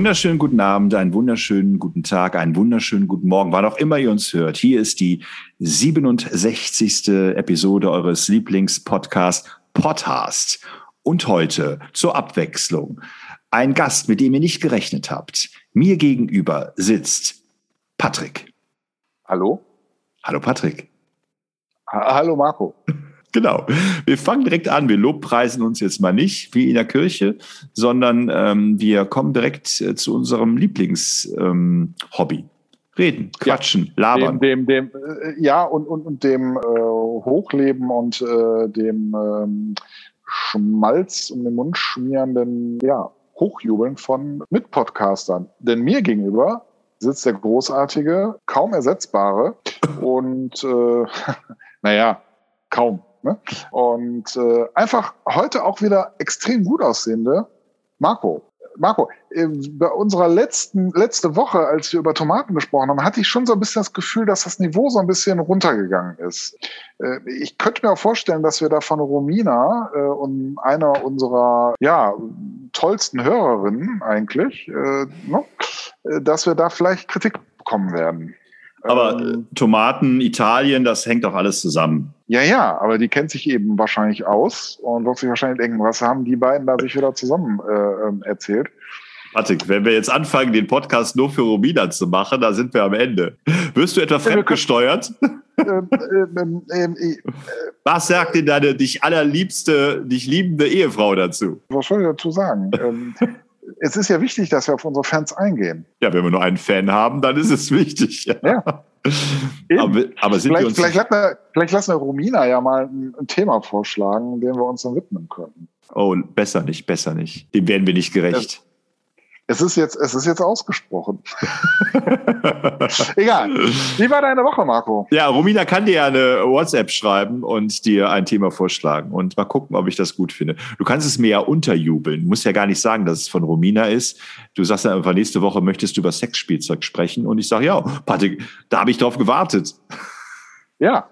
Wunderschönen guten Abend, einen wunderschönen guten Tag, einen wunderschönen guten Morgen, wann auch immer ihr uns hört. Hier ist die 67. Episode eures Lieblingspodcasts Podcast. Und heute zur Abwechslung ein Gast, mit dem ihr nicht gerechnet habt. Mir gegenüber sitzt Patrick. Hallo? Hallo Patrick. Ha Hallo Marco. Genau. Wir fangen direkt an. Wir lobpreisen uns jetzt mal nicht wie in der Kirche, sondern ähm, wir kommen direkt äh, zu unserem Lieblingshobby. Ähm, Reden, quatschen, ja, labern. Dem, dem, dem äh, ja, und, und, und dem äh, Hochleben und äh, dem ähm, Schmalz um den Mund schmierenden ja, Hochjubeln von Mitpodcastern. Denn mir gegenüber sitzt der großartige, kaum ersetzbare und äh, naja, kaum Ne? Und äh, einfach heute auch wieder extrem gut aussehende Marco. Marco, äh, bei unserer letzten letzte Woche, als wir über Tomaten gesprochen haben, hatte ich schon so ein bisschen das Gefühl, dass das Niveau so ein bisschen runtergegangen ist. Äh, ich könnte mir auch vorstellen, dass wir da von Romina äh, und einer unserer ja tollsten Hörerinnen eigentlich, ne, dass wir da vielleicht Kritik bekommen werden. Aber ähm, Tomaten, Italien, das hängt doch alles zusammen. Ja, ja, aber die kennt sich eben wahrscheinlich aus und wird sich wahrscheinlich denken, was haben die beiden da sich wieder zusammen äh, ähm, erzählt. Patrick, wenn wir jetzt anfangen, den Podcast nur für Romina zu machen, da sind wir am Ende. Wirst du etwa fremdgesteuert? Ähm, ähm, ähm, äh, was sagt denn deine dich allerliebste, dich liebende Ehefrau dazu? Was soll ich dazu sagen? Es ist ja wichtig, dass wir auf unsere Fans eingehen. Ja, wenn wir nur einen Fan haben, dann ist es wichtig. Ja. ja. aber, aber sind vielleicht, wir uns vielleicht, lassen wir, vielleicht lassen wir Romina ja mal ein, ein, Thema vorschlagen, dem wir uns dann widmen können. Oh, besser nicht, besser nicht. Dem werden wir nicht gerecht. Es ist jetzt, es ist jetzt ausgesprochen. Egal. Wie war deine Woche, Marco? Ja, Romina kann dir ja eine WhatsApp schreiben und dir ein Thema vorschlagen und mal gucken, ob ich das gut finde. Du kannst es mir ja unterjubeln. Du musst ja gar nicht sagen, dass es von Romina ist. Du sagst ja einfach, nächste Woche möchtest du über Sexspielzeug sprechen und ich sage, ja, Patrick, da habe ich drauf gewartet. Ja.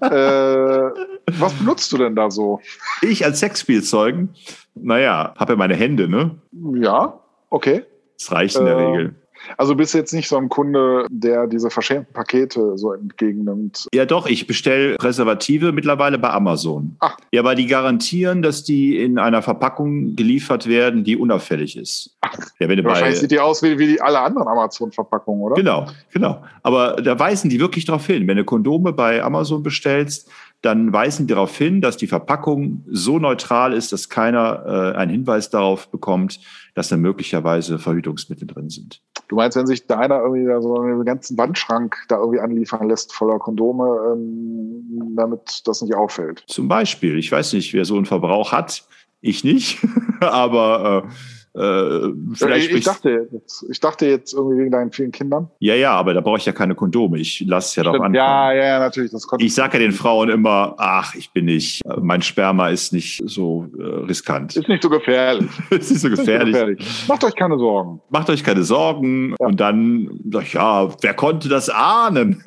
äh, was benutzt du denn da so? Ich als Sexspielzeugen? Naja, habe ja meine Hände, ne? Ja. Okay. Das reicht in der äh, Regel. Also bist du jetzt nicht so ein Kunde, der diese verschämten Pakete so entgegennimmt? Ja, doch. Ich bestelle Präservative mittlerweile bei Amazon. Ach. Ja, weil die garantieren, dass die in einer Verpackung geliefert werden, die unauffällig ist. Ach. Ja, wenn du Wahrscheinlich sieht die aus wie, wie alle anderen Amazon-Verpackungen, oder? Genau, genau. Aber da weisen die wirklich darauf hin. Wenn du Kondome bei Amazon bestellst, dann weisen die darauf hin, dass die Verpackung so neutral ist, dass keiner äh, einen Hinweis darauf bekommt, dass da möglicherweise Verhütungsmittel drin sind. Du meinst, wenn sich da einer irgendwie da so einen ganzen Wandschrank da irgendwie anliefern lässt voller Kondome, ähm, damit das nicht auffällt? Zum Beispiel. Ich weiß nicht, wer so einen Verbrauch hat. Ich nicht. Aber äh, äh, vielleicht ich, ich, dachte jetzt, ich dachte jetzt irgendwie wegen deinen vielen Kindern. Ja, ja, aber da brauche ich ja keine Kondome. Ich lasse es ja doch an. Ja, ja, ja, natürlich. Das ich sage ja den Frauen immer, ach, ich bin nicht, mein Sperma ist nicht so äh, riskant. Ist nicht so gefährlich. ist nicht so gefährlich. Nicht so gefährlich. Macht euch keine Sorgen. Macht euch keine Sorgen. Ja. Und dann, ja, wer konnte das ahnen?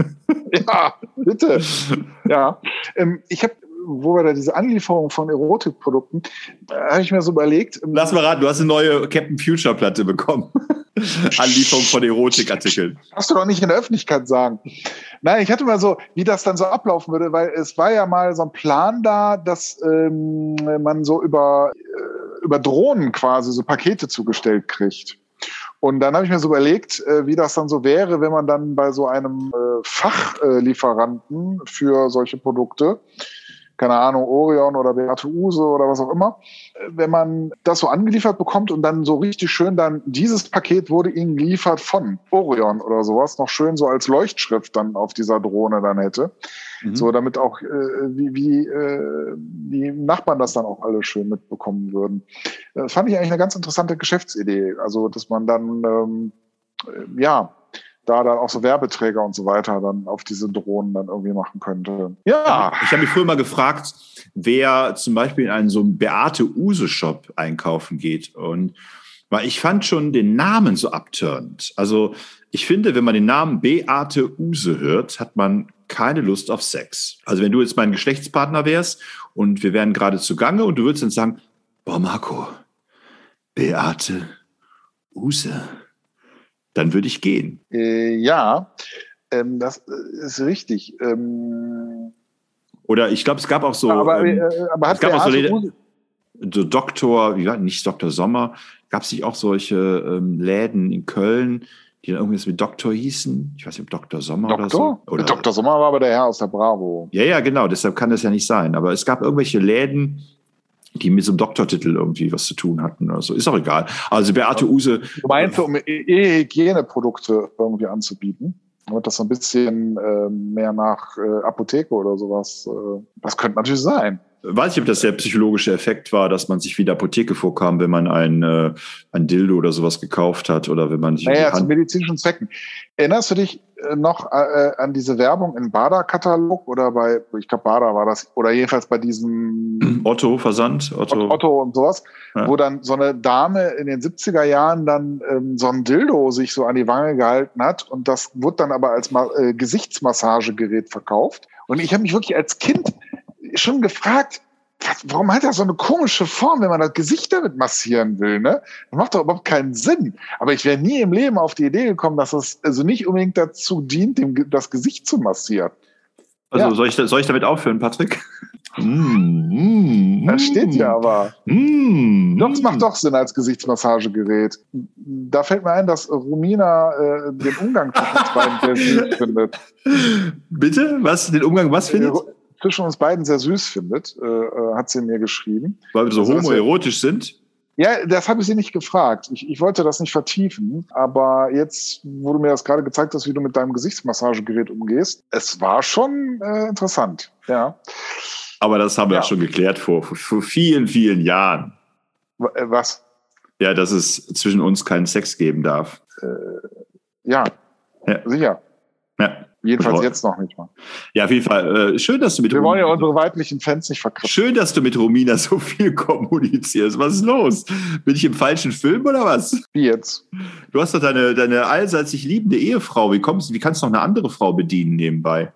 ja, bitte. ja. Ähm, ich habe wo wir da diese Anlieferung von Erotikprodukten, habe ich mir so überlegt. Ähm, Lass mal raten, du hast eine neue Captain Future Platte bekommen. Anlieferung von Erotikartikeln. Hast du doch nicht in der Öffentlichkeit sagen. Nein, ich hatte mal so, wie das dann so ablaufen würde, weil es war ja mal so ein Plan da, dass ähm, man so über, äh, über Drohnen quasi so Pakete zugestellt kriegt. Und dann habe ich mir so überlegt, äh, wie das dann so wäre, wenn man dann bei so einem äh, Fachlieferanten für solche Produkte keine Ahnung, Orion oder Beate Use oder was auch immer, wenn man das so angeliefert bekommt und dann so richtig schön dann, dieses Paket wurde ihnen geliefert von Orion oder sowas, noch schön so als Leuchtschrift dann auf dieser Drohne dann hätte. Mhm. So, damit auch, äh, wie, wie äh, die Nachbarn das dann auch alle schön mitbekommen würden. Das fand ich eigentlich eine ganz interessante Geschäftsidee. Also, dass man dann, ähm, äh, ja, da dann auch so Werbeträger und so weiter dann auf diese Drohnen dann irgendwie machen könnte. Ja. Ich habe mich früher mal gefragt, wer zum Beispiel in einen so einen Beate Use Shop einkaufen geht und weil ich fand schon den Namen so abturnt. Also ich finde, wenn man den Namen Beate Use hört, hat man keine Lust auf Sex. Also wenn du jetzt mein Geschlechtspartner wärst und wir wären gerade zugange und du würdest dann sagen, boah Marco, Beate Use. Dann würde ich gehen. Äh, ja, ähm, das ist richtig. Ähm, Oder ich glaube, es gab auch so. aber, ähm, äh, aber hat es gab auch so, Läden- so Doktor, wie war nicht Dr. Sommer, gab es nicht auch solche ähm, Läden in Köln, die dann irgendwas mit Doktor hießen? Ich weiß nicht, ob Dr. Sommer oder Doktor? so. Oder, Dr. Sommer war aber der Herr aus der Bravo. Ja, ja, genau, deshalb kann das ja nicht sein. Aber es gab irgendwelche Läden, die mit so einem Doktortitel irgendwie was zu tun hatten oder so. Ist auch egal. Also Beate Use, Du meinst, um E- E-Hygieneprodukte irgendwie anzubieten? Damit das so ein bisschen äh, mehr nach äh, Apotheke oder sowas. Äh, das könnte natürlich sein. weiß ich, ob das der psychologische Effekt war, dass man sich wie der Apotheke vorkam, wenn man ein, äh, ein Dildo oder sowas gekauft hat oder wenn man sich Naja, zu medizinischen Zwecken. Erinnerst du dich noch äh, an diese Werbung im Bader-Katalog oder bei, ich glaube, Bader war das, oder jedenfalls bei diesem Otto Versand, Otto, Otto und sowas, Ja. wo dann so eine Dame in den 70er Jahren dann ähm, so ein Dildo sich so an die Wange gehalten hat und das wurde dann aber als äh, Gesichtsmassagegerät verkauft. Und ich habe mich wirklich als Kind schon gefragt, was, warum hat er so eine komische Form, wenn man das Gesicht damit massieren will, ne? Das macht doch überhaupt keinen Sinn. Aber ich wäre nie im Leben auf die Idee gekommen, dass es also nicht unbedingt dazu dient, dem, das Gesicht zu massieren. Also Ja. soll, ich, soll ich damit aufhören, Patrick? Mm, mm, Das steht ja aber. Mm, Doch, es mm. macht doch Sinn als Gesichtsmassagegerät. Da fällt mir ein, dass Romina äh, den Umgang zwischen uns beiden sehr süß findet. Bitte? Was? Den Umgang was findet? Äh, Zwischen uns beiden sehr süß findet, äh, äh, hat sie mir geschrieben. Weil wir so also homoerotisch sind? Ja, das habe ich sie nicht gefragt. Ich, ich wollte das nicht vertiefen, aber jetzt, wo du mir das gerade gezeigt hast, wie du mit deinem Gesichtsmassagegerät umgehst, es war schon äh, interessant. Ja. Aber das haben wir Ja. schon geklärt vor, vor, vielen, vielen Jahren. Äh, Was? Ja, dass es zwischen uns keinen Sex geben darf. Ja, Ja. sicher. Jedenfalls Gut. jetzt noch nicht mal. ja auf jeden Fall. Äh, schön, dass du mit Wir wollen ja Romina- unsere weiblichen Fans nicht verkraften. Schön, dass du mit Romina so viel kommunizierst. Was ist los? Bin ich im falschen Film oder was? Wie jetzt? Du hast doch deine, deine allseits sich liebende Ehefrau. Wie, kommst, wie kannst du noch eine andere Frau bedienen nebenbei?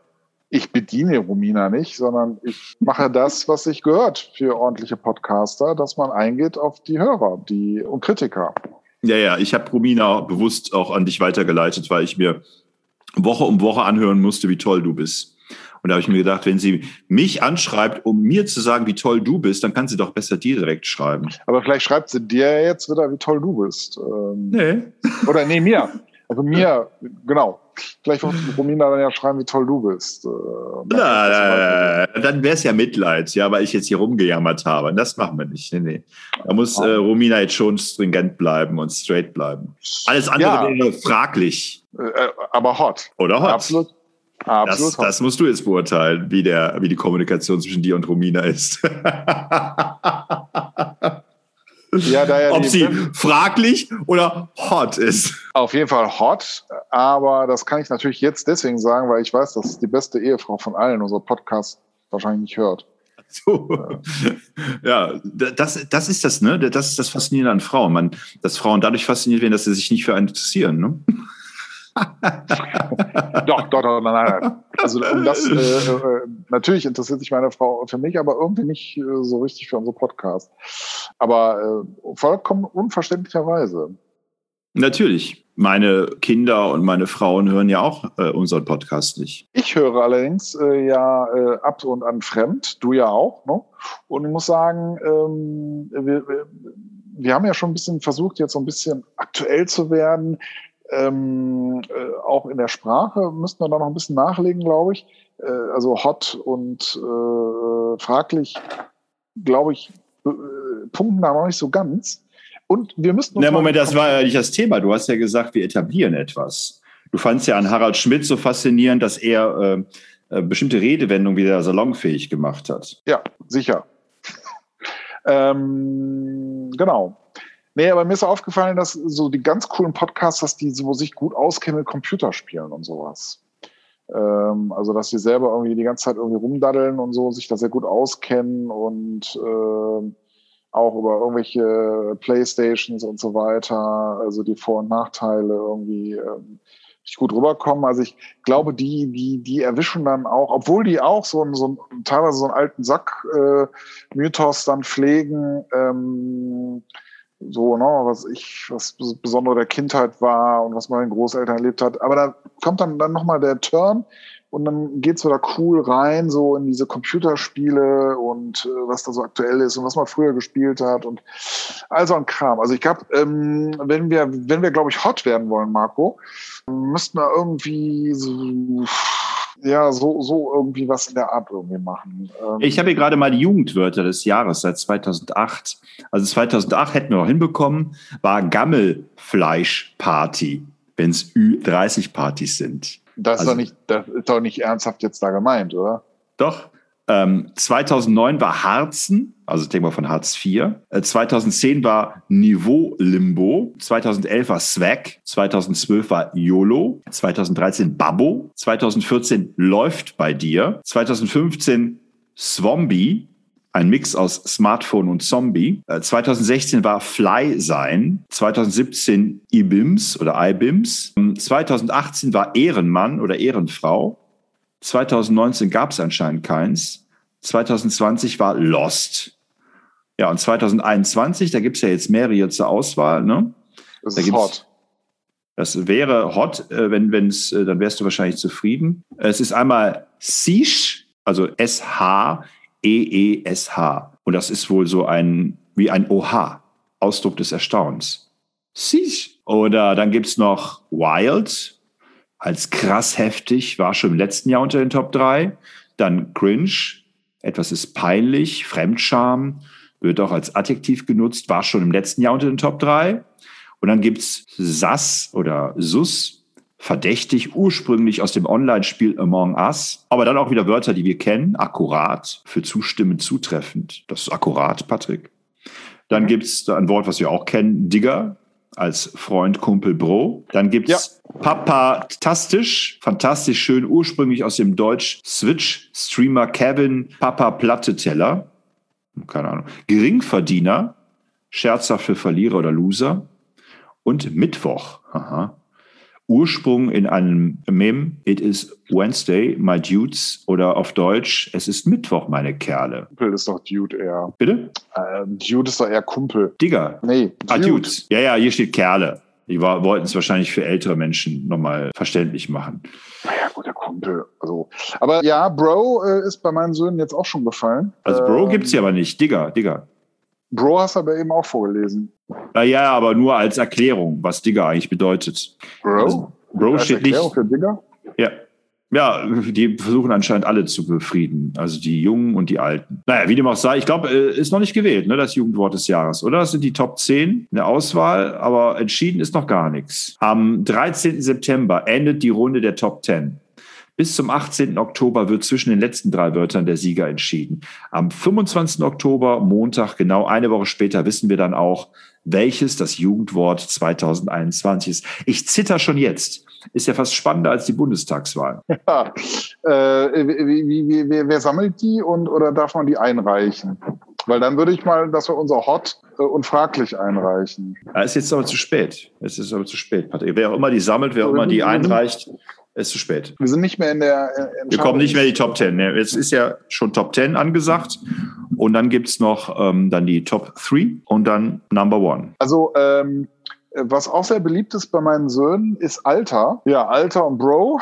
ich bediene Romina nicht, sondern ich mache das, was sich gehört für ordentliche Podcaster, dass man eingeht auf die Hörer die, und Kritiker. Ja, ja, ich habe Romina bewusst auch an dich weitergeleitet, weil ich mir Woche um Woche anhören musste, wie toll du bist. Und da habe ich mir gedacht, wenn sie mich anschreibt, um mir zu sagen, wie toll du bist, dann kann sie doch besser dir direkt schreiben. Aber vielleicht schreibt sie dir jetzt wieder, wie toll du bist. Ähm, Nee. Oder nee, mir. Also mir, genau. Vielleicht wird Romina dann ja schreiben, wie toll du bist. Äh, Na, dann wäre es ja Mitleid, ja, weil ich jetzt hier rumgejammert habe. Und das machen wir nicht. Nee, nee. Da muss äh, Romina jetzt schon stringent bleiben und straight bleiben. Alles andere Ja. wäre fraglich. Äh, aber hot. Oder hot? Absolut. Absolut Das, hot. das musst du jetzt beurteilen, wie, der, wie die Kommunikation zwischen dir und Romina ist. ja, da ja Ob sie fraglich oder hot ist. Auf jeden Fall hot, aber das kann ich natürlich jetzt deswegen sagen, weil ich weiß, dass die beste Ehefrau von allen unser Podcast wahrscheinlich nicht hört. So. Ja, das, das ist das, ne? Das ist das Faszinierende an Frauen. Man, dass Frauen dadurch fasziniert werden, dass sie sich nicht für einen interessieren, ne? Doch, doch, doch, nein, nein. Also um das, äh, äh, natürlich interessiert sich meine Frau für mich, aber irgendwie nicht äh, so richtig für unsere Podcast. Aber äh, vollkommen unverständlicherweise. Natürlich. Meine Kinder und meine Frauen hören ja auch äh, unseren Podcast nicht. Ich höre allerdings äh, ja äh, ab und an fremd, du ja auch, ne? Und ich muss sagen, ähm, wir, wir haben ja schon ein bisschen versucht, jetzt so ein bisschen aktuell zu werden. Ähm, äh, auch in der Sprache müssten wir da noch ein bisschen nachlegen, glaube ich. Äh, also hot und äh, fraglich, glaube ich, äh, punkten da noch nicht so ganz. Und wir müssten Na, Moment, das war ja nicht das Thema. Du hast ja gesagt, wir etablieren etwas. Du fandst ja an Harald Schmidt so faszinierend, dass er äh, äh, bestimmte Redewendungen wieder salonfähig gemacht hat. Ja, sicher. ähm, genau. Nee, aber mir ist aufgefallen, dass so die ganz coolen Podcasters, die so sich gut auskennen mit Computerspielen und sowas. Ähm, also, dass sie selber irgendwie die ganze Zeit irgendwie rumdaddeln und so, sich da sehr gut auskennen und ähm, auch über irgendwelche Playstations und so weiter, also die Vor- und Nachteile irgendwie ähm, gut rüberkommen. Also ich glaube, die, die, die erwischen dann auch, obwohl die auch so so teilweise so einen alten Sack-Mythos dann pflegen, ähm, so, ne, was ich, was besondere der Kindheit war und was meine Großeltern erlebt hat. Aber da kommt dann, dann nochmal der Turn und dann geht's wieder cool rein, so in diese Computerspiele und äh, was da so aktuell ist und was man früher gespielt hat und all so ein Kram. Also ich glaube, ähm, wenn wir, wenn wir, glaube ich, hot werden wollen, Marco, müssten wir irgendwie so ja, so, so irgendwie was in der Art irgendwie machen. Ähm ich habe hier gerade mal die Jugendwörter des Jahres seit 2008. Also 2008 hätten wir noch hinbekommen, war Gammelfleischparty, wenn es Ü30-Partys sind. Das, also, ist doch nicht, das ist doch nicht ernsthaft jetzt da gemeint, oder? Doch. Ähm, 2009 war Harzen, also wir von Hartz IV. Äh, 2010 war Niveau Limbo. 2011 war Swag. 2012 war YOLO. 2013 Babbo. 2014 Läuft bei dir. 2015 Swombi. Ein Mix aus Smartphone und Zombie. Äh, 2016 war Fly sein. 2017 IBIMS oder IBIMS. 2018 ähm, war Ehrenmann oder Ehrenfrau. 2019 gab es anscheinend keins. 2020 war Lost. Ja, und 2021, da gibt es ja jetzt mehrere zur Auswahl. Ne? Das da ist hot. Das wäre hot, äh, wenn es, äh, dann wärst du wahrscheinlich zufrieden. Es ist einmal Sish, also S-H-E-E-S-H. Und das ist wohl so ein, wie ein OH, Ausdruck des Erstaunens. Sish. Oder dann gibt es noch Wild, als krass heftig, war schon im letzten Jahr unter den Top 3. Dann cringe, etwas ist peinlich, Fremdscham, wird auch als Adjektiv genutzt, war schon im letzten Jahr unter den Top 3. Und dann gibt's Sass oder Sus, verdächtig, ursprünglich aus dem Online-Spiel Among Us, aber dann auch wieder Wörter, die wir kennen, akkurat, für zustimmend, zutreffend. Das ist akkurat, Patrick. Dann mhm. gibt's ein Wort, was wir auch kennen, Digger, als Freund, Kumpel, Bro. Dann gibt's ja. Papa-tastisch, fantastisch schön, ursprünglich aus dem Deutsch Switch-Streamer Kevin Papa Platte Teller. Keine Ahnung. Geringverdiener, scherzhaft für Verlierer oder Loser. Und Mittwoch. Aha. Ursprung in einem Mem, it is Wednesday, my dudes, oder auf Deutsch, es ist Mittwoch, meine Kerle. Kumpel ist doch Dude eher. Bitte? Äh, Dude ist doch eher Kumpel. Digger. Nee, Dude. Ah, Dude. Ja, ja, hier steht Kerle. Die wollten es wahrscheinlich für ältere Menschen nochmal verständlich machen. Naja, gut, der Kumpel. Also, aber ja, Bro äh, ist bei meinen Söhnen jetzt auch schon gefallen. Also Bro ähm, gibt's ja aber nicht. Digger, Digger. Bro hast du aber eben auch vorgelesen. Naja, aber nur als Erklärung, was Digger eigentlich bedeutet. Bro? Also, Bro als steht Erklärung nicht. Für Digger? Ja. Ja, die versuchen anscheinend alle zu befrieden. Also die Jungen und die Alten. Naja, wie dem auch sei, ich glaube, äh, ist noch nicht gewählt, ne, das Jugendwort des Jahres, oder? Das sind die Top 10 in der Auswahl, aber entschieden ist noch gar nichts. Am 13. September endet die Runde der Top 10. Bis zum 18. Oktober wird zwischen den letzten drei Wörtern der Sieger entschieden. Am 25. Oktober, Montag, genau eine Woche später, wissen wir dann auch, welches das Jugendwort 2021 ist. Ich zitter schon jetzt. Ist ja fast spannender als die Bundestagswahl. Ja. Äh, wie, wie, wie, wer sammelt die und oder darf man die einreichen? Weil dann würde ich mal, dass wir unser Hot äh, und fraglich einreichen. Ja, ist jetzt aber zu spät. Es ist aber zu spät, Patrick. Wer auch immer die sammelt, wer auch immer die einreicht, ist zu spät. Wir sind nicht mehr in der. In wir kommen nicht mehr in die Top Ten. Es ist ja schon Top Ten angesagt. Und dann gibt's noch ähm, dann die Top Three und dann Number One. Also, ähm, was auch sehr beliebt ist bei meinen Söhnen, ist Alter. Ja, Alter und Bro.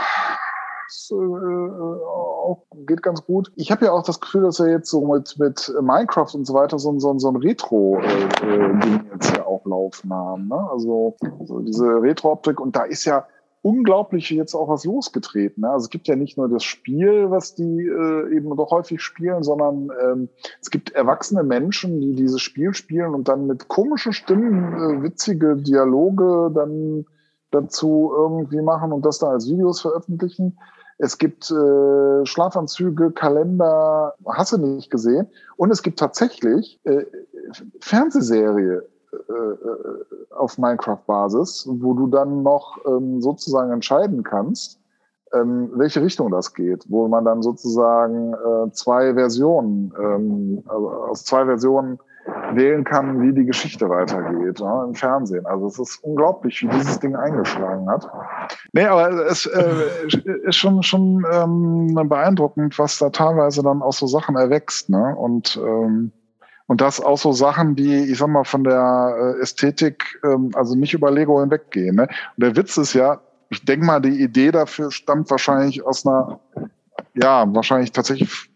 Das, äh, auch, geht ganz gut. Ich habe ja auch das Gefühl, dass wir jetzt so mit, mit Minecraft und so weiter so, so, so ein Retro-Ding äh, äh jetzt ja auch laufen haben. Ne? Also, also diese Retro-Optik und da ist ja unglaublich jetzt auch was losgetreten. Ne? Also es gibt ja nicht nur das Spiel, was die äh, eben doch häufig spielen, sondern ähm, es gibt erwachsene Menschen, die dieses Spiel spielen und dann mit komischen Stimmen äh, witzige Dialoge dann dazu irgendwie machen und das dann als Videos veröffentlichen. Es gibt äh, Schlafanzüge, Kalender, hast du nicht gesehen. Und es gibt tatsächlich äh, Fernsehserie äh, auf Minecraft-Basis, wo du dann noch ähm, sozusagen entscheiden kannst, ähm, welche Richtung das geht, wo man dann sozusagen äh, zwei Versionen, ähm, also aus zwei Versionen wählen kann, wie die Geschichte weitergeht ja, im Fernsehen. Also es ist unglaublich, wie dieses Ding eingeschlagen hat. Nee, aber es äh, ist schon, schon ähm, beeindruckend, was da teilweise dann aus so Sachen erwächst. Ne? Und ähm, Und das auch so Sachen, die, ich sag mal, von der äh, Ästhetik, ähm, also nicht über Lego hinweggehen. Ne? Und der Witz ist ja, ich denke mal, die Idee dafür stammt wahrscheinlich aus einer, ja, wahrscheinlich tatsächlich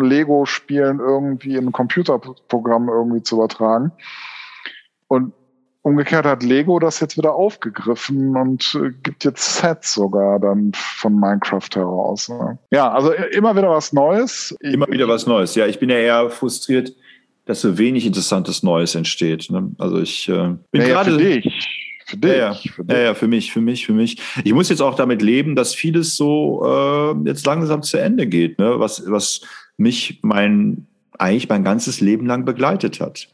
Lego-Spielen irgendwie in ein Computerprogramm irgendwie zu übertragen. Und umgekehrt hat Lego das jetzt wieder aufgegriffen und äh, gibt jetzt Sets sogar dann von Minecraft heraus. Ne? Ja, also immer wieder was Neues. Immer wieder was Neues. Ja, ich bin ja eher frustriert, dass so wenig interessantes Neues entsteht. Ne? Also ich äh, bin naja, gerade für dich. Für dich. Ja, ja. Für, dich. Ja, ja, für mich, für mich, für mich. Ich muss jetzt auch damit leben, dass vieles so äh, jetzt langsam zu Ende geht, ne? was, was mich mein, eigentlich mein ganzes Leben lang begleitet hat.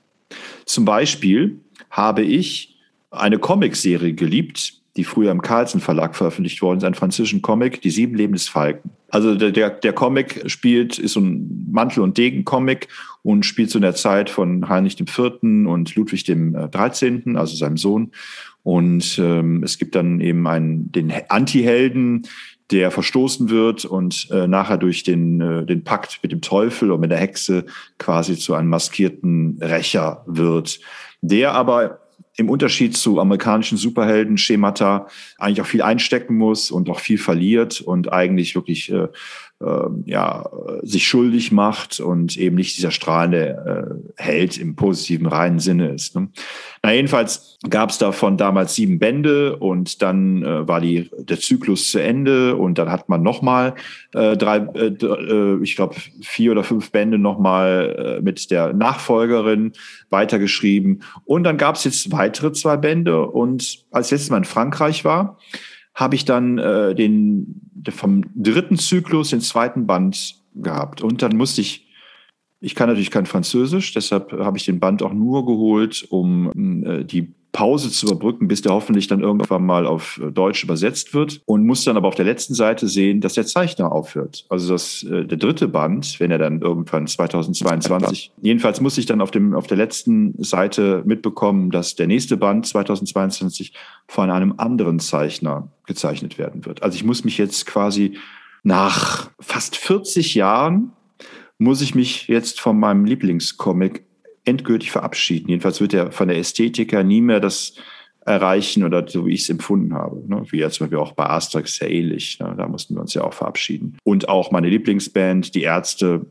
Zum Beispiel habe ich eine Comicserie geliebt, die früher im Carlsen Verlag veröffentlicht worden ist, ein französischen Comic, Die Sieben Leben des Falken. Also der, der, der Comic spielt, ist so ein Mantel- und Degen-Comic und spielt zu so der Zeit von Heinrich IV. und Ludwig dem 13., also seinem Sohn. Und ähm, es gibt dann eben einen, den Anti-Helden, der verstoßen wird und äh, nachher durch den, äh, den Pakt mit dem Teufel und mit der Hexe quasi zu einem maskierten Rächer wird, der aber im Unterschied zu amerikanischen Superhelden-Schemata eigentlich auch viel einstecken muss und auch viel verliert und eigentlich wirklich äh, äh, ja, sich schuldig macht und eben nicht dieser strahlende äh, Held im positiven, reinen Sinne ist. Ne? Na, jedenfalls gab es davon damals sieben Bände und dann äh, war die, der Zyklus zu Ende und dann hat man nochmal äh, drei, äh, äh, ich glaube, vier oder fünf Bände nochmal äh, mit der Nachfolgerin weitergeschrieben. Und dann gab es jetzt weitere zwei Bände und als letztes Mal in Frankreich war, habe ich dann äh, den vom dritten Zyklus den zweiten Band gehabt. Und dann musste ich, ich kann natürlich kein Französisch, deshalb habe ich den Band auch nur geholt, um äh, die Pause zu überbrücken, bis der hoffentlich dann irgendwann mal auf Deutsch übersetzt wird und muss dann aber auf der letzten Seite sehen, dass der Zeichner aufhört. Also das, äh, der dritte Band, wenn er dann irgendwann 2022, jedenfalls muss ich dann auf, dem, auf der letzten Seite mitbekommen, dass der nächste Band 2022 von einem anderen Zeichner gezeichnet werden wird. Also ich muss mich jetzt quasi nach fast 40 Jahren muss ich mich jetzt von meinem Lieblingscomic endgültig verabschieden. Jedenfalls wird er von der Ästhetik her nie mehr das erreichen oder so wie ich es empfunden habe. Ne? Wie ja zum Beispiel auch bei Asterix sehr ähnlich. Ne? Da mussten wir uns ja auch verabschieden. Und auch meine Lieblingsband, die Ärzte,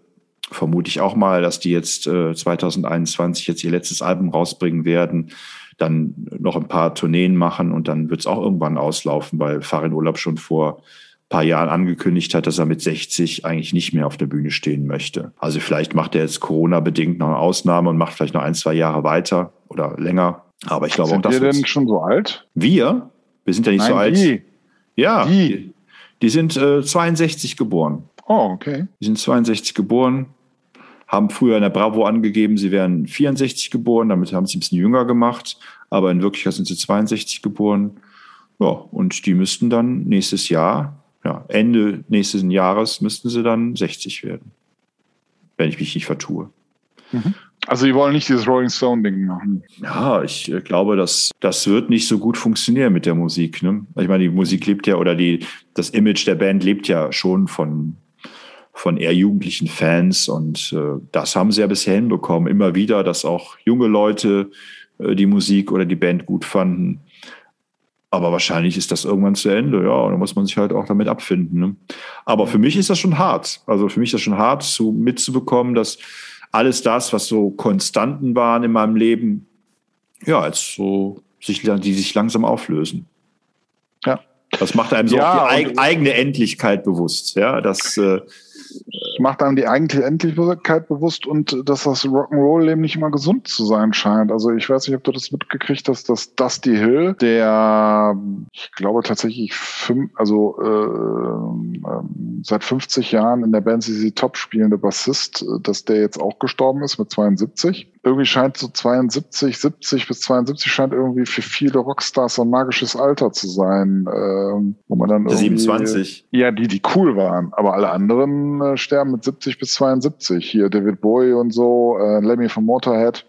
vermute ich auch mal, dass die jetzt äh, 2021 jetzt ihr letztes Album rausbringen werden, dann noch ein paar Tourneen machen und dann wird es auch irgendwann auslaufen, weil Farin Urlaub schon vor paar Jahren angekündigt hat, dass er mit 60 eigentlich nicht mehr auf der Bühne stehen möchte. Also vielleicht macht er jetzt Corona-bedingt noch eine Ausnahme und macht vielleicht noch ein, zwei Jahre weiter oder länger. Aber ich glaube sind auch, dass wir denn schon so alt? Wir? Wir sind ja nicht Nein, so alt. Die. Ja, Die. die, die sind äh, 62 geboren. Oh, okay. Die sind 62 geboren, haben früher in der Bravo angegeben, sie wären 64 geboren, damit haben sie ein bisschen jünger gemacht, aber in Wirklichkeit sind sie 62 geboren. Ja, und die müssten dann nächstes Jahr ja, Ende nächsten Jahres müssten sie dann 60 werden, wenn ich mich nicht vertue. Mhm. Also die wollen nicht dieses Rolling Stone-Ding machen. Ja, ich äh, glaube, dass das wird nicht so gut funktionieren mit der Musik. Ne? Ich meine, die Musik lebt ja oder die, das Image der Band lebt ja schon von, von eher jugendlichen Fans und äh, das haben sie ja bisher hinbekommen. Immer wieder, dass auch junge Leute äh, die Musik oder die Band gut fanden. Aber wahrscheinlich ist das irgendwann zu Ende, ja, und da muss man sich halt auch damit abfinden. Ne? Aber für mich ist das schon hart. Also für mich ist das schon hart, so mitzubekommen, dass alles das, was so Konstanten waren in meinem Leben, ja, jetzt so sich, die sich langsam auflösen. Ja. Das macht einem so Ja, auch die eig eigene Endlichkeit bewusst, ja, dass äh, macht einem die eigentliche Endlichkeit bewusst und dass das Rock'n'Roll-Leben nicht immer gesund zu sein scheint. Also ich weiß nicht, ob du das mitgekriegt hast, dass Dusty Hill, der, ich glaube tatsächlich fünf, also äh, ähm, seit 50 Jahren in der Band CC Top spielende Bassist, äh, dass der jetzt auch gestorben ist mit 72. Irgendwie scheint so 72, 70 bis 72 scheint irgendwie für viele Rockstars ein magisches Alter zu sein, ähm, wo man dann irgendwie 27. ja, die, die cool waren. Aber alle anderen äh, sterben mit 70 bis 72. Hier David Bowie und so, äh, Lemmy von Motorhead.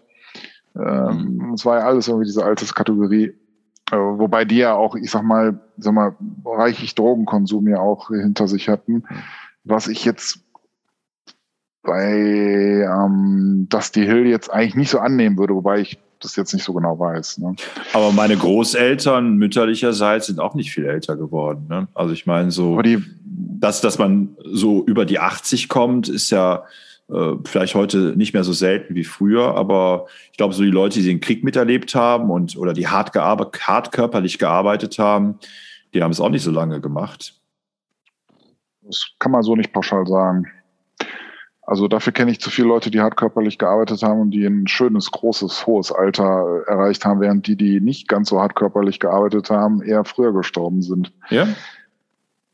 Ähm, Es war ja alles irgendwie diese Alterskategorie. Äh, wobei die ja auch, ich sag mal, sag mal, reichlich Drogenkonsum ja auch hinter sich hatten. Was ich jetzt bei ähm, Dusty Hill jetzt eigentlich nicht so annehmen würde, wobei ich das jetzt nicht so genau weiß. Ne? Aber meine Großeltern mütterlicherseits sind auch nicht viel älter geworden. Ne? Also ich meine so, die, dass, dass man so über die 80 kommt, ist ja äh, vielleicht heute nicht mehr so selten wie früher, aber ich glaube, so die Leute, die den Krieg miterlebt haben und oder die hart, gearbeitet, hart körperlich gearbeitet haben, die haben es auch nicht so lange gemacht. Das kann man so nicht pauschal sagen. Also dafür kenne ich zu viele Leute, die hart körperlich gearbeitet haben und die ein schönes, großes, hohes Alter erreicht haben, während die, die nicht ganz so hart körperlich gearbeitet haben, eher früher gestorben sind. Ja?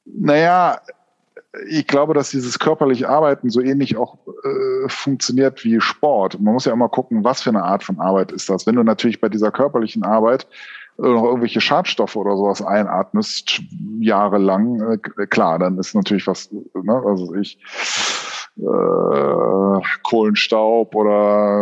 Naja, ich glaube, dass dieses körperliche Arbeiten so ähnlich auch äh, funktioniert wie Sport. Man muss ja immer gucken, was für eine Art von Arbeit ist das. Wenn du natürlich bei dieser körperlichen Arbeit noch irgendwelche Schadstoffe oder sowas einatmest, jahrelang, äh, klar, dann ist natürlich was, ne, also ich, äh, Kohlenstaub oder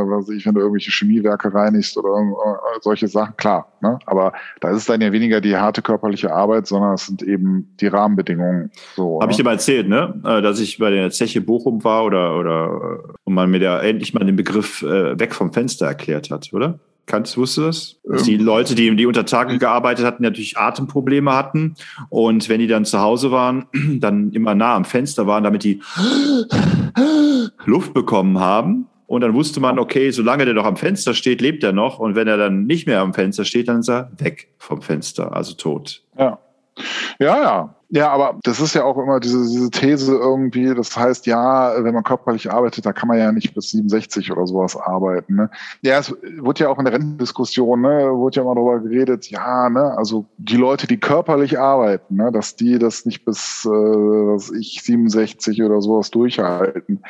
was weiß ich, wenn du irgendwelche Chemiewerke reinigst oder äh, solche Sachen, klar. Ne? Aber da ist es dann ja weniger die harte körperliche Arbeit, sondern es sind eben die Rahmenbedingungen. So, Habe ne? ich dir mal erzählt, ne? Äh, dass ich bei der Zeche Bochum war oder, oder und man mir da endlich mal den Begriff äh, weg vom Fenster erklärt hat, oder? Kannst, wusstest du das? Dass die ähm. Leute, die, die unter Tagen gearbeitet hatten, natürlich Atemprobleme hatten. Und wenn die dann zu Hause waren, dann immer nah am Fenster waren, damit die Luft bekommen haben. Und dann wusste man, okay, solange der noch am Fenster steht, lebt er noch. Und wenn er dann nicht mehr am Fenster steht, dann ist er weg vom Fenster, also tot. Ja. Ja, ja. Ja, aber das ist ja auch immer diese, diese These irgendwie, das heißt, ja, wenn man körperlich arbeitet, da kann man ja nicht bis 67 oder sowas arbeiten. Ne? Ja, es wurde ja auch in der Rentendiskussion, ne, wurde ja mal darüber geredet, ja, ne, also die Leute, die körperlich arbeiten, ne, dass die das nicht bis, äh, was ich, 67 oder sowas durchhalten.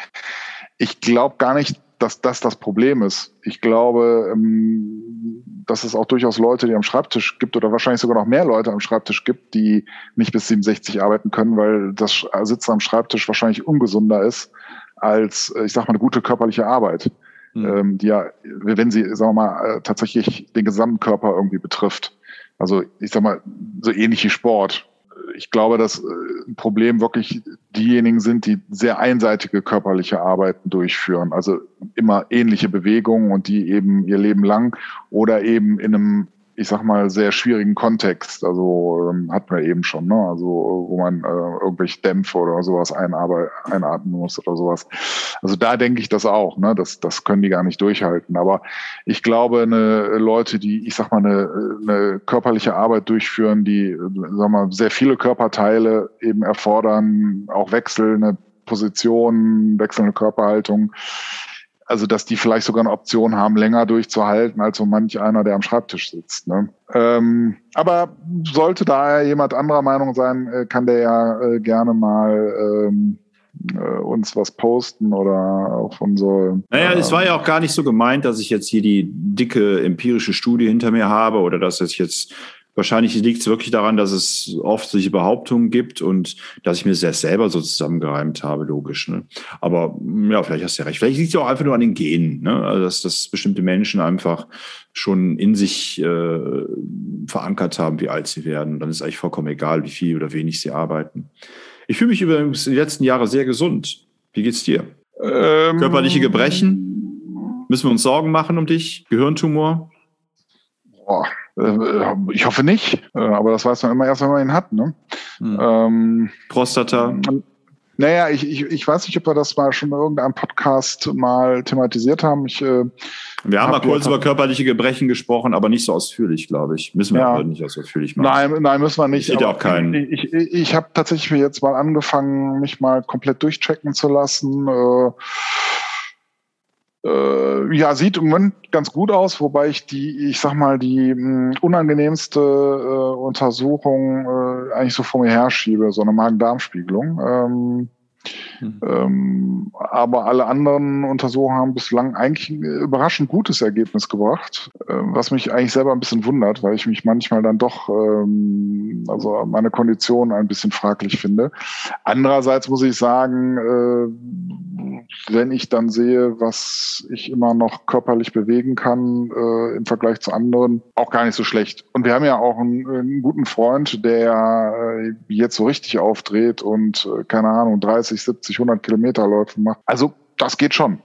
Ich glaube gar nicht, dass das das Problem ist. Ich glaube, ähm, dass es auch durchaus Leute, die am Schreibtisch gibt oder wahrscheinlich sogar noch mehr Leute am Schreibtisch gibt, die nicht bis 67 arbeiten können, weil das Sitzen am Schreibtisch wahrscheinlich ungesunder ist als, ich sag mal, eine gute körperliche Arbeit, mhm. die ja, wenn sie, sagen wir mal, äh, tatsächlich den gesamten Körper irgendwie betrifft. Also ich sag mal, so ähnlich wie Sport ich glaube, dass äh, ein Problem wirklich diejenigen sind, die sehr einseitige körperliche Arbeiten durchführen. Also immer ähnliche Bewegungen und die eben ihr Leben lang oder eben in einem ich sag mal, sehr schwierigen Kontext. Also ähm, hat man eben schon, ne? Also wo man äh, irgendwelche Dämpfe oder sowas einatmen muss oder sowas. Also da denke ich das auch, ne? Das, das können die gar nicht durchhalten. Aber ich glaube, eine Leute, die, ich sag mal, eine, eine körperliche Arbeit durchführen, die, sag mal, sehr viele Körperteile eben erfordern, auch wechselnde Positionen, wechselnde Körperhaltung also dass die vielleicht sogar eine Option haben, länger durchzuhalten als so manch einer, der am Schreibtisch sitzt. Ne? Ähm, aber sollte da jemand anderer Meinung sein, äh, kann der ja äh, gerne mal ähm, äh, uns was posten oder auf unsere. Naja, äh, es war ja auch gar nicht so gemeint, dass ich jetzt hier die dicke empirische Studie hinter mir habe oder dass es jetzt Wahrscheinlich liegt es wirklich daran, dass es oft solche Behauptungen gibt und dass ich mir das selber so zusammengereimt habe, logisch. Ne? Aber mm, ja, vielleicht hast du ja recht. Vielleicht liegt es auch einfach nur an den Genen, ne? also dass, dass bestimmte Menschen einfach schon in sich äh, verankert haben, wie alt sie werden. Dann ist eigentlich vollkommen egal, wie viel oder wenig sie arbeiten. Ich fühle mich übrigens die letzten Jahre sehr gesund. Wie geht's dir? Ähm, Körperliche Gebrechen? Müssen wir uns Sorgen machen um dich? Gehirntumor? Boah ich hoffe nicht, äh, aber das weiß man immer erst, wenn man ihn hat. Ne? Hm. Ähm, Prostata. Naja, ich, ich, ich weiß nicht, ob wir das mal schon in irgendeinem Podcast mal thematisiert haben. Ich, äh, wir haben hab mal kurz über körperliche Gebrechen gesprochen, aber nicht so ausführlich, glaube ich. Müssen wir ja. nicht so ausführlich machen. Nein, nein, müssen wir nicht. Auch keinen. Ich, ich, ich habe tatsächlich jetzt mal angefangen, mich mal komplett durchchecken zu lassen. Äh, äh, ja, sieht im Moment ganz gut aus, wobei ich die, ich sag mal, die mh, hm, unangenehmste äh, Untersuchung äh, eigentlich so vor mir herschiebe, so eine Magen-Darm-Spiegelung. Ähm, Mhm. Ähm, aber alle anderen Untersuchungen haben bislang eigentlich ein überraschend gutes Ergebnis gebracht, äh, was mich eigentlich selber ein bisschen wundert, weil ich mich manchmal dann doch, ähm, also meine Kondition ein bisschen fraglich finde. Andererseits muss ich sagen, äh, wenn ich dann sehe, was ich immer noch körperlich bewegen kann äh, im Vergleich zu anderen, auch gar nicht so schlecht. Und wir haben ja auch einen, einen guten Freund, der äh, jetzt so richtig aufdreht und äh, keine Ahnung, 30 60, 70, 100 Kilometer Läufen macht. Also das geht schon,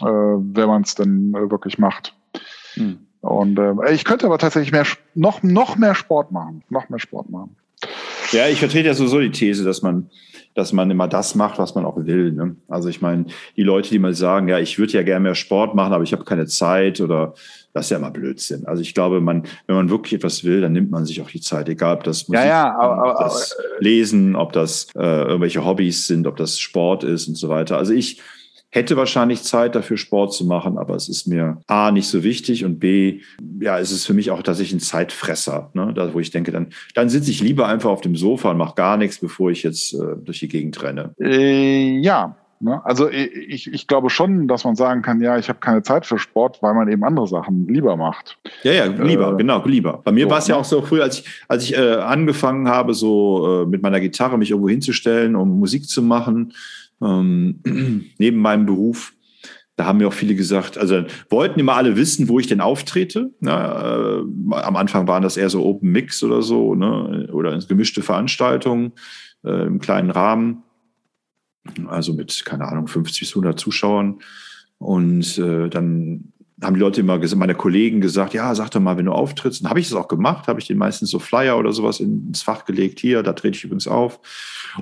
äh, wenn man es dann äh, wirklich macht. Hm. Und äh, ich könnte aber tatsächlich mehr, noch, noch mehr Sport machen. Noch mehr Sport machen. Ja, ich vertrete ja sowieso die These, dass man, dass man immer das macht, was man auch will. Ne? Also ich meine, die Leute, die mal sagen, ja, ich würde ja gerne mehr Sport machen, aber ich habe keine Zeit oder das ist ja immer Blödsinn. Also ich glaube, man, wenn man wirklich etwas will, dann nimmt man sich auch die Zeit, egal ob das Musik, ja, ja, aber, ob das Lesen, ob das äh, irgendwelche Hobbys sind, ob das Sport ist und so weiter. Also ich hätte wahrscheinlich Zeit dafür Sport zu machen, aber es ist mir A nicht so wichtig und B, ja, es ist für mich auch tatsächlich ein Zeitfresser, ne? da, wo ich denke, dann, dann sitze ich lieber einfach auf dem Sofa und mache gar nichts, bevor ich jetzt äh, durch die Gegend renne. Äh, ja, Ne? Also ich, ich glaube schon, dass man sagen kann, ja, ich habe keine Zeit für Sport, weil man eben andere Sachen lieber macht. Ja, ja, lieber, äh, genau, lieber. Bei mir so, war es ja ne? auch so früh, als ich, als ich äh, angefangen habe, so äh, mit meiner Gitarre mich irgendwo hinzustellen, um Musik zu machen, ähm, neben meinem Beruf. Da haben mir auch viele gesagt, also wollten immer alle wissen, wo ich denn auftrete. Ne? Äh, am Anfang waren das eher so Open Mix oder so, ne? oder gemischte Veranstaltungen äh, im kleinen Rahmen also mit, keine Ahnung, 50 bis 100 Zuschauern. Und äh, dann haben die Leute immer gesagt, meine Kollegen gesagt, ja, sag doch mal, wenn du auftrittst. Dann habe ich das auch gemacht, habe ich den meistens so Flyer oder sowas ins Fach gelegt. Hier, da trete ich übrigens auf.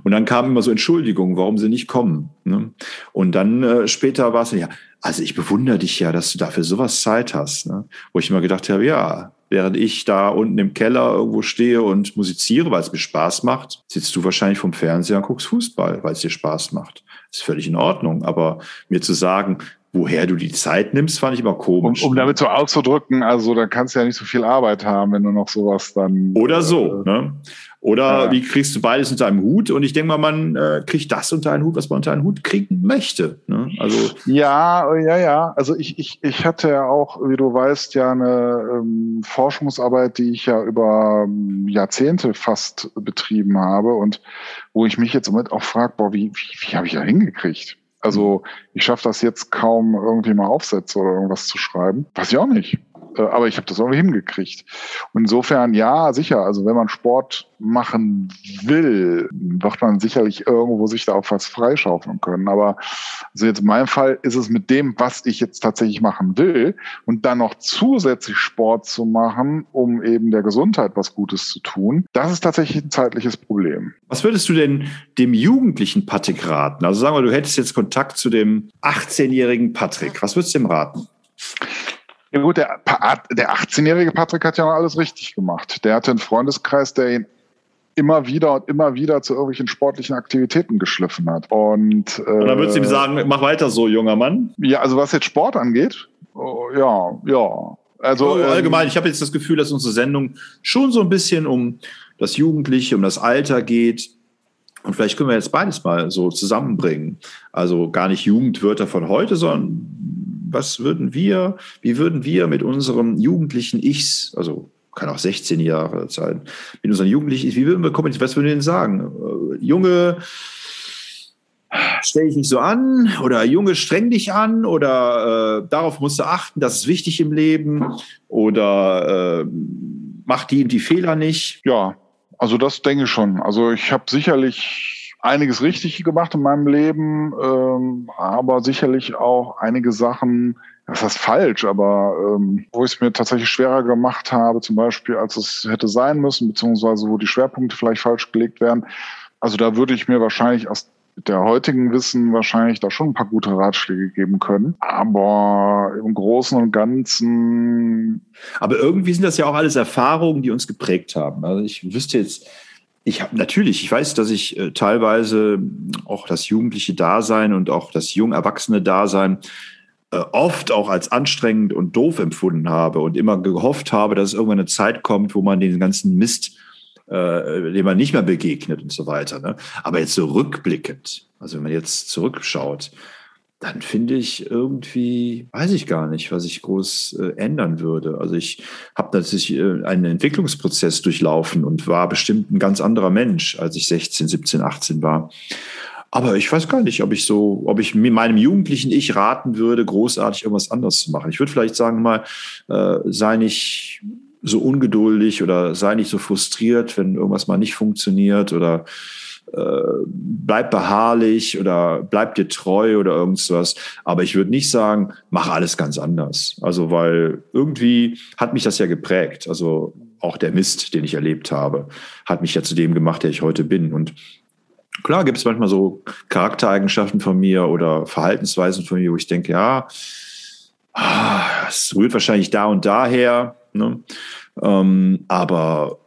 Und dann kamen immer so Entschuldigungen, warum sie nicht kommen. Ne? Und dann äh, später war es ja, also ich bewundere dich ja, dass du dafür sowas Zeit hast. Ne? Wo ich immer gedacht habe, ja, während ich da unten im Keller irgendwo stehe und musiziere, weil es mir Spaß macht, sitzt du wahrscheinlich vom Fernseher und guckst Fußball, weil es dir Spaß macht. ist völlig in Ordnung. Aber mir zu sagen, woher du die Zeit nimmst, fand ich immer komisch. Um, um damit so auszudrücken, also da kannst du ja nicht so viel Arbeit haben, wenn du noch sowas dann. Oder so, äh, ne? Oder ja. wie kriegst du beides unter einem Hut? Und ich denke mal, man äh, kriegt das unter einen Hut, was man unter einen Hut kriegen möchte. Ne? Also ja, ja, ja. Also ich, ich, ich hatte ja auch, wie du weißt, ja eine ähm, Forschungsarbeit, die ich ja über ähm, Jahrzehnte fast betrieben habe und wo ich mich jetzt im Moment auch frage, boah, wie, wie, wie habe ich da hingekriegt? Also ich schaffe das jetzt kaum irgendwie mal Aufsätze oder irgendwas zu schreiben. Weiß ich auch nicht. Äh, aber ich habe das irgendwie hingekriegt. Und insofern, ja, sicher. Also wenn man Sport machen will, wird man sicherlich irgendwo sich da auch was freischaufeln können. Aber also jetzt in meinem Fall ist es mit dem, was ich jetzt tatsächlich machen will und dann noch zusätzlich Sport zu machen, um eben der Gesundheit was Gutes zu tun, das ist tatsächlich ein zeitliches Problem. Was würdest du denn dem jugendlichen Patrick raten? Also sagen wir, du hättest jetzt Kontakt zu dem 18-jährigen Patrick. Was würdest du ihm raten? Ja gut, der, der 18-jährige Patrick hat ja noch alles richtig gemacht. Der hatte einen Freundeskreis, der ihn immer wieder und immer wieder zu irgendwelchen sportlichen Aktivitäten geschliffen hat. Und, äh, und dann würdest du ihm sagen, mach weiter so, junger Mann? Ja, also was jetzt Sport angeht, oh, ja, ja. Also oh, allgemein, ähm, ich habe jetzt das Gefühl, dass unsere Sendung schon so ein bisschen um das Jugendliche, um das Alter geht. Und vielleicht können wir jetzt beides mal so zusammenbringen. Also gar nicht Jugendwörter von heute, sondern was würden wir, wie würden wir mit unserem jugendlichen Ichs, also kann auch 16 Jahre sein, mit unseren jugendlichen wie würden wir kommunizieren, was würden wir denn sagen? Äh, Junge, stell dich nicht so an oder Junge, streng dich an oder äh, darauf musst du achten, das ist wichtig im Leben oder äh, mach die die Fehler nicht. Ja, also das denke ich schon. Also ich habe sicherlich einiges richtig gemacht in meinem Leben, ähm, aber sicherlich auch einige Sachen, das heißt falsch, aber ähm, wo ich es mir tatsächlich schwerer gemacht habe, zum Beispiel, als es hätte sein müssen, beziehungsweise wo die Schwerpunkte vielleicht falsch gelegt werden. Also da würde ich mir wahrscheinlich aus der heutigen Wissen wahrscheinlich da schon ein paar gute Ratschläge geben können. Aber im Großen und Ganzen. Aber irgendwie sind das ja auch alles Erfahrungen, die uns geprägt haben. Also ich wüsste jetzt, ich habe natürlich, ich weiß, dass ich äh, teilweise auch das jugendliche Dasein und auch das jung erwachsene Dasein äh, oft auch als anstrengend und doof empfunden habe und immer gehofft habe, dass irgendwann eine Zeit kommt, wo man den ganzen Mist, äh, dem man nicht mehr begegnet und so weiter. Ne? Aber jetzt so rückblickend, also wenn man jetzt zurückschaut, dann finde ich irgendwie, weiß ich gar nicht, was ich groß äh, ändern würde. Also ich habe natürlich äh, einen Entwicklungsprozess durchlaufen und war bestimmt ein ganz anderer Mensch, als ich 16, 17, 18 war. Aber ich weiß gar nicht, ob ich so, ob ich meinem jugendlichen Ich raten würde, großartig irgendwas anderes zu machen. Ich würde vielleicht sagen mal, äh, sei nicht so ungeduldig oder sei nicht so frustriert, wenn irgendwas mal nicht funktioniert oder bleib beharrlich oder bleib dir treu oder irgendwas. Aber ich würde nicht sagen, mach alles ganz anders. Also, weil irgendwie hat mich das ja geprägt. Also auch der Mist, den ich erlebt habe, hat mich ja zu dem gemacht, der ich heute bin. Und klar gibt es manchmal so Charaktereigenschaften von mir oder Verhaltensweisen von mir, wo ich denke, ja, ah, es rührt wahrscheinlich da und daher. Ne? Ähm, aber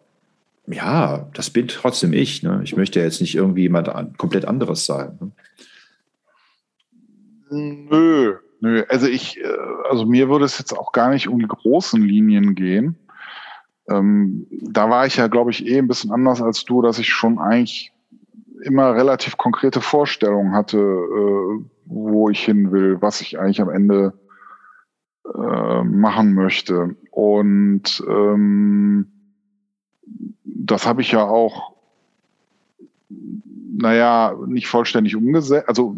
ja, das bin trotzdem ich. Ne? Ich möchte jetzt nicht irgendwie jemand an, komplett anderes sein. Ne? Nö, nö. Also ich, äh, also mir würde es jetzt auch gar nicht um die großen Linien gehen. Ähm, da war ich ja, glaube ich, eh ein bisschen anders als du, dass ich schon eigentlich immer relativ konkrete Vorstellungen hatte, äh, wo ich hin will, was ich eigentlich am Ende äh, machen möchte. Und ähm, das habe ich ja auch, naja, nicht vollständig umgesetzt. Also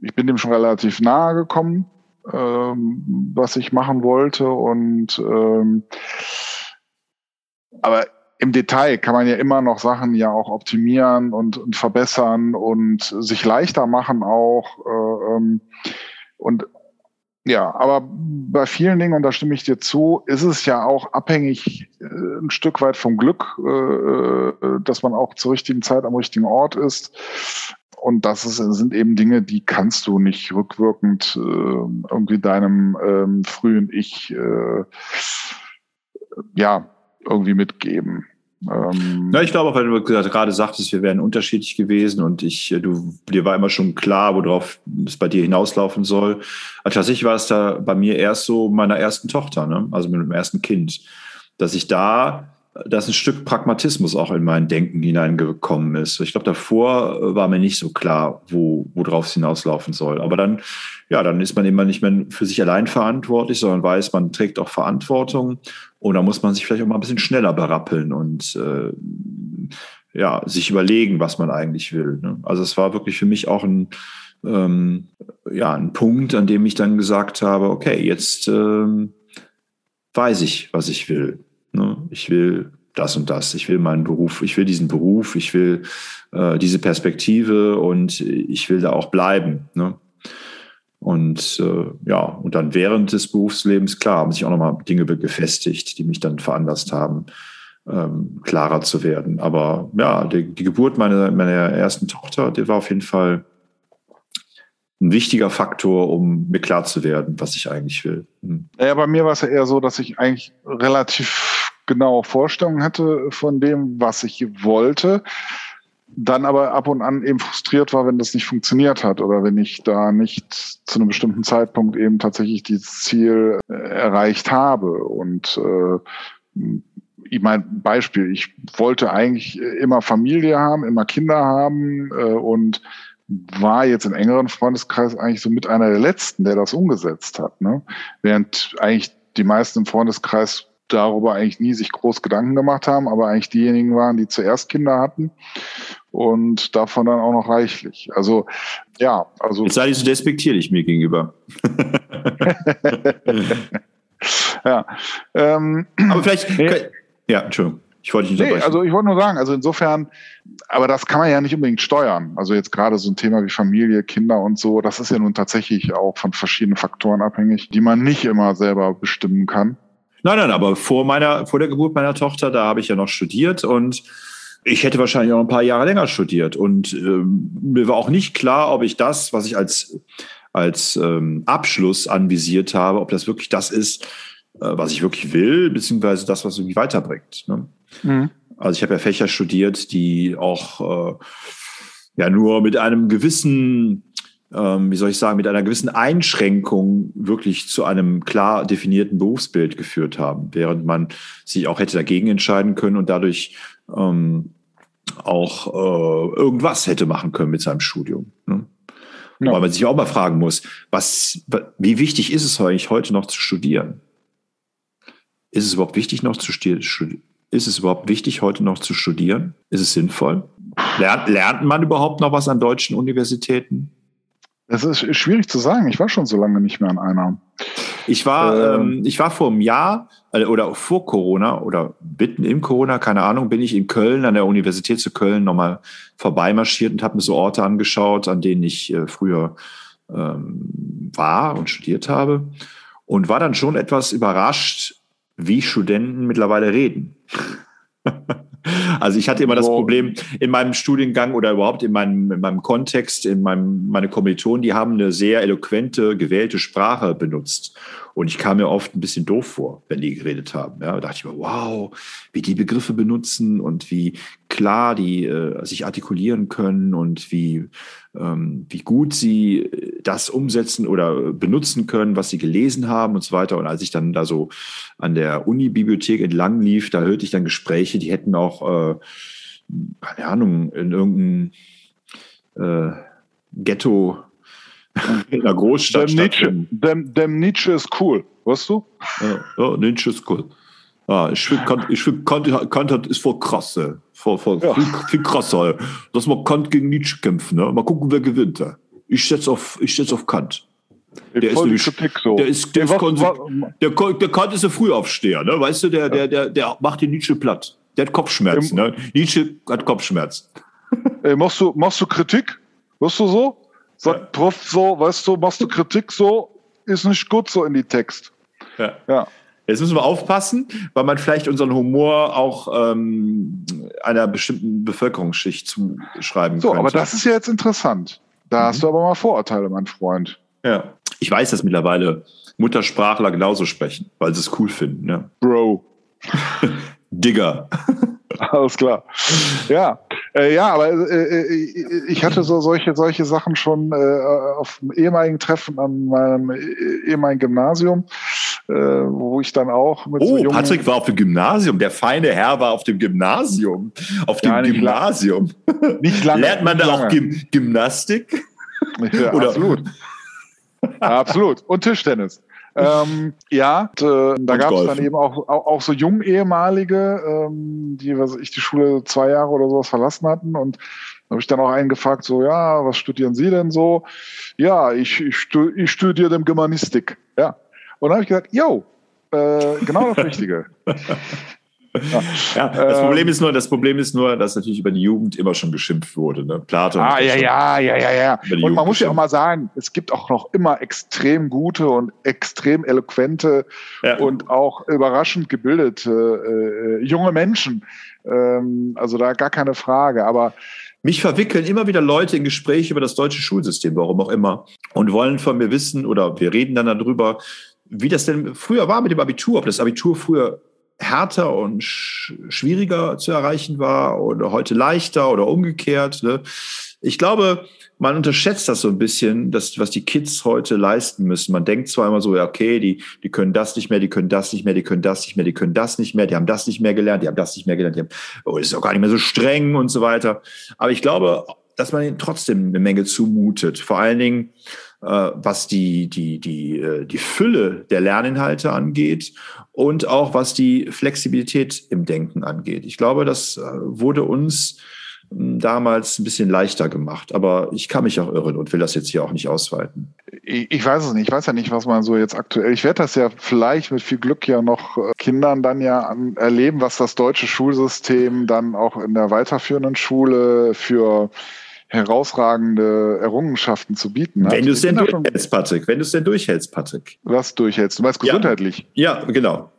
ich bin dem schon relativ nahe gekommen, ähm, was ich machen wollte. Und ähm, aber im Detail kann man ja immer noch Sachen ja auch optimieren und, und verbessern und sich leichter machen auch. Äh, ähm, und ja, aber bei vielen Dingen, und da stimme ich dir zu, ist es ja auch abhängig äh, ein Stück weit vom Glück, äh, äh, dass man auch zur richtigen Zeit am richtigen Ort ist. Und das ist, sind eben Dinge, die kannst du nicht rückwirkend äh, irgendwie deinem ähm, frühen Ich äh, ja irgendwie mitgeben. Ähm, ja, ich glaube weil du gerade sagtest, wir wären unterschiedlich gewesen und ich, äh, du, dir war immer schon klar, worauf es bei dir hinauslaufen soll. Aber tatsächlich war es da bei mir erst so meiner ersten Tochter, ne? also mit dem ersten Kind, dass ich da, dass ein Stück Pragmatismus auch in mein Denken hineingekommen ist. Ich glaube, davor äh, war mir nicht so klar, wo, worauf es hinauslaufen soll. Aber dann, ja, dann ist man immer nicht mehr für sich allein verantwortlich, sondern weiß, man trägt auch Verantwortung und da muss man sich vielleicht auch mal ein bisschen schneller berappeln und äh, ja, sich überlegen, was man eigentlich will. Ne? Also es war wirklich für mich auch ein, ähm, ja, ein Punkt, an dem ich dann gesagt habe, okay, jetzt ähm, weiß ich, was ich will. Ne? Ich will das und das. Ich will meinen Beruf, ich will diesen Beruf, ich will äh, diese Perspektive und ich will da auch bleiben. Ne? Und äh, ja, und dann während des Berufslebens, klar, haben sich auch nochmal Dinge gefestigt, die mich dann veranlasst haben, ähm, klarer zu werden. Aber ja, die, die Geburt meiner, meiner ersten Tochter, die war auf jeden Fall ein wichtiger Faktor, um mir klar zu werden, was ich eigentlich will. Hm. Ja, bei mir war es ja eher so, dass ich eigentlich relativ genaue Vorstellungen hatte von dem, was ich wollte dann aber ab und an eben frustriert war, wenn das nicht funktioniert hat oder wenn ich da nicht zu einem bestimmten Zeitpunkt eben tatsächlich dieses Ziel äh, erreicht habe. Und äh, ich mein Beispiel, ich wollte eigentlich immer Familie haben, immer Kinder haben äh, und war jetzt im engeren Freundeskreis eigentlich so mit einer der letzten, der das umgesetzt hat. Ne? Während eigentlich die meisten im Freundeskreis darüber eigentlich nie sich groß Gedanken gemacht haben, aber eigentlich diejenigen waren, die zuerst Kinder hatten und davon dann auch noch reichlich. Also ja, also. Jetzt sei ich so despektierlich mir gegenüber. ja. Ähm, aber vielleicht. Nee. Ja, Entschuldigung. Ich wollte nicht nee, also ich wollte nur sagen, also insofern, aber das kann man ja nicht unbedingt steuern. Also jetzt gerade so ein Thema wie Familie, Kinder und so, das ist ja nun tatsächlich auch von verschiedenen Faktoren abhängig, die man nicht immer selber bestimmen kann. Nein, nein, aber vor meiner, vor der Geburt meiner Tochter, da habe ich ja noch studiert und ich hätte wahrscheinlich auch ein paar Jahre länger studiert. Und ähm, mir war auch nicht klar, ob ich das, was ich als, als ähm, Abschluss anvisiert habe, ob das wirklich das ist, äh, was ich wirklich will, beziehungsweise das, was mich weiterbringt. Ne? Mhm. Also ich habe ja Fächer studiert, die auch äh, ja nur mit einem gewissen ähm, wie soll ich sagen, mit einer gewissen Einschränkung wirklich zu einem klar definierten Berufsbild geführt haben, während man sich auch hätte dagegen entscheiden können und dadurch ähm, auch äh, irgendwas hätte machen können mit seinem Studium. Ne? Ja. Weil man sich auch mal fragen muss, was, wie wichtig ist es eigentlich heute noch zu studieren? Ist es überhaupt wichtig noch zu studieren? Ist es überhaupt wichtig, heute noch zu studieren? Ist es sinnvoll? Lernt, lernt man überhaupt noch was an deutschen Universitäten? Das ist schwierig zu sagen. Ich war schon so lange nicht mehr an einer. Ich war, ähm, ähm, ich war vor einem Jahr äh, oder vor Corona oder mitten im Corona, keine Ahnung, bin ich in Köln an der Universität zu Köln nochmal vorbeimarschiert und habe mir so Orte angeschaut, an denen ich äh, früher ähm, war und studiert habe und war dann schon etwas überrascht, wie Studenten mittlerweile reden. Also ich hatte immer das Problem in meinem Studiengang oder überhaupt in meinem, in meinem Kontext, in meinem, meine Kommilitonen, die haben eine sehr eloquente, gewählte Sprache benutzt. Und ich kam mir oft ein bisschen doof vor, wenn die geredet haben. Ja, da dachte ich mir, wow, wie die Begriffe benutzen und wie klar die äh, sich artikulieren können und wie, ähm, wie gut sie das umsetzen oder benutzen können, was sie gelesen haben und so weiter. Und als ich dann da so an der Uni-Bibliothek entlang lief, da hörte ich dann Gespräche, die hätten auch, äh, keine Ahnung, in irgendeinem äh, Ghetto in der Großstadt. Dem Nietzsche, dem, dem Nietzsche ist cool, weißt du? Ja, ja Nietzsche ist cool. Ah, ich finde, Kant, ich find, Kant, Kant ist voll krass, ey. Voll, voll, ja. viel, viel krasser, ey. dass man Kant gegen Nietzsche kämpfen. Ne? Mal gucken, wer gewinnt. Ey. Ich setze auf, setz auf Kant. Der ist, nämlich, so. der ist, der, ist der, der Kant ist ein Frühaufsteher, ne? weißt du, der, der, der, der macht den Nietzsche platt. Der hat Kopfschmerzen. Ne? Nietzsche hat Kopfschmerzen. Ey, machst, du, machst du Kritik? Wirst du so? Sagt. Prof so, weißt du, machst du Kritik so, ist nicht gut so in die Text. Ja. ja. Jetzt müssen wir aufpassen, weil man vielleicht unseren Humor auch ähm, einer bestimmten Bevölkerungsschicht zuschreiben so, könnte. So, aber das ist ja jetzt interessant. Da mhm. hast du aber mal Vorurteile, mein Freund. Ja. Ich weiß, dass mittlerweile Muttersprachler genauso sprechen, weil sie es cool finden. Ja. Bro. Digger. Alles klar. Ja, äh, ja, aber äh, äh, ich hatte so solche solche Sachen schon äh, auf dem ehemaligen Treffen an meinem äh, ehemaligen Gymnasium, äh, wo ich dann auch mit Oh, so Patrick war auf dem Gymnasium. Der feine Herr war auf dem Gymnasium. Auf dem ja, nicht Gymnasium. Lang, nicht lange. Lernt man da auch Gym Gymnastik? Ja, Oder? absolut. absolut. Und Tischtennis. Ähm, ja, und, äh, da gab es dann eben auch, auch, auch so jung ehemalige, ähm, die was ich die Schule zwei Jahre oder sowas verlassen hatten und habe ich dann auch einen gefragt, so, ja, was studieren Sie denn so? Ja, ich, ich, stu ich studiere Germanistik. Ja. Und dann habe ich gesagt, yo, äh, genau das Richtige. Ja, das Problem ähm, ist nur, das Problem ist nur, dass natürlich über die Jugend immer schon geschimpft wurde. Ne? Platon. Ah, ja, ja, ja, ja, ja. Und Jugend man muss ja auch mal sagen, es gibt auch noch immer extrem gute und extrem eloquente ja. und auch überraschend gebildete äh, junge Menschen. Ähm, also da gar keine Frage. Aber mich verwickeln immer wieder Leute in Gespräche über das deutsche Schulsystem, warum auch immer, und wollen von mir wissen oder wir reden dann darüber, wie das denn früher war mit dem Abitur, ob das Abitur früher härter und sch schwieriger zu erreichen war oder heute leichter oder umgekehrt. Ne? Ich glaube, man unterschätzt das so ein bisschen, das, was die Kids heute leisten müssen. Man denkt zwar immer so, ja, okay, die, die können das nicht mehr, die können das nicht mehr, die können das nicht mehr, die können das nicht mehr, die haben das nicht mehr gelernt, die haben das nicht mehr gelernt, die haben, oh, das ist auch gar nicht mehr so streng und so weiter. Aber ich glaube, dass man ihnen trotzdem eine Menge zumutet. Vor allen Dingen, was die, die, die, äh, die Fülle der Lerninhalte angeht und auch was die Flexibilität im Denken angeht. Ich glaube, das äh, wurde uns hm, damals ein bisschen leichter gemacht. Aber ich kann mich auch irren und will das jetzt hier auch nicht ausweiten. Ich, ich weiß es nicht. Ich weiß ja nicht, was man so jetzt aktuell. Ich werde das ja vielleicht mit viel Glück ja noch Kindern dann ja erleben, was das deutsche Schulsystem dann auch in der weiterführenden Schule für herausragende Errungenschaften zu bieten hat. Wenn du es denn durchhältst, Patrick. Wenn du es denn durchhältst, Patrick. Was durchhältst? Du meinst gesundheitlich? Ja, ja genau.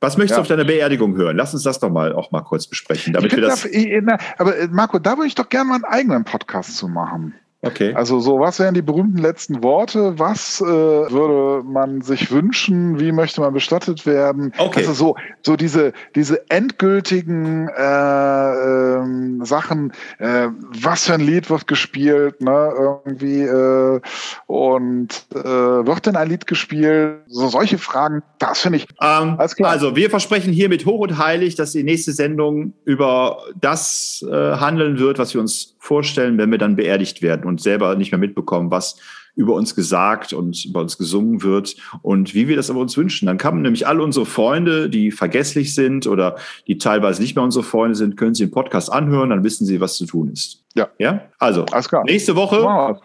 Was möchtest ja. du auf deiner Beerdigung hören? Lass uns das doch mal auch mal kurz besprechen, damit wir das. Da, ich, na, aber äh, Marco, da würde ich doch gerne mal einen eigenen Podcast zu machen. Okay. Also so, was wären die berühmten letzten Worte? Was äh, würde man sich wünschen? Wie möchte man bestattet werden? Okay. Also so, so diese, diese endgültigen äh, äh, Sachen, äh, was für ein Lied wird gespielt, ne? Irgendwie äh, und äh, wird denn ein Lied gespielt? So solche Fragen, das finde ich. Ähm, alles klar. Also wir versprechen hiermit hoch und heilig, dass die nächste Sendung über das äh, handeln wird, was wir uns vorstellen, wenn wir dann beerdigt werden und selber nicht mehr mitbekommen, was über uns gesagt und über uns gesungen wird und wie wir das aber uns wünschen. Dann kann man nämlich alle unsere Freunde, die vergesslich sind oder die teilweise nicht mehr unsere Freunde sind, können sie den Podcast anhören, dann wissen sie, was zu tun ist. Ja. Ja? Also, nächste Woche,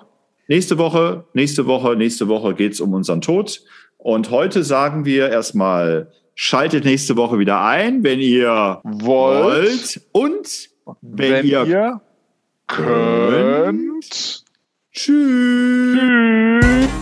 nächste Woche, nächste Woche, nächste Woche geht es um unseren Tod. Und heute sagen wir erstmal, schaltet nächste Woche wieder ein, wenn ihr Wollt. wollt. Und wenn, Wenn ihr, könnt. Tschüss.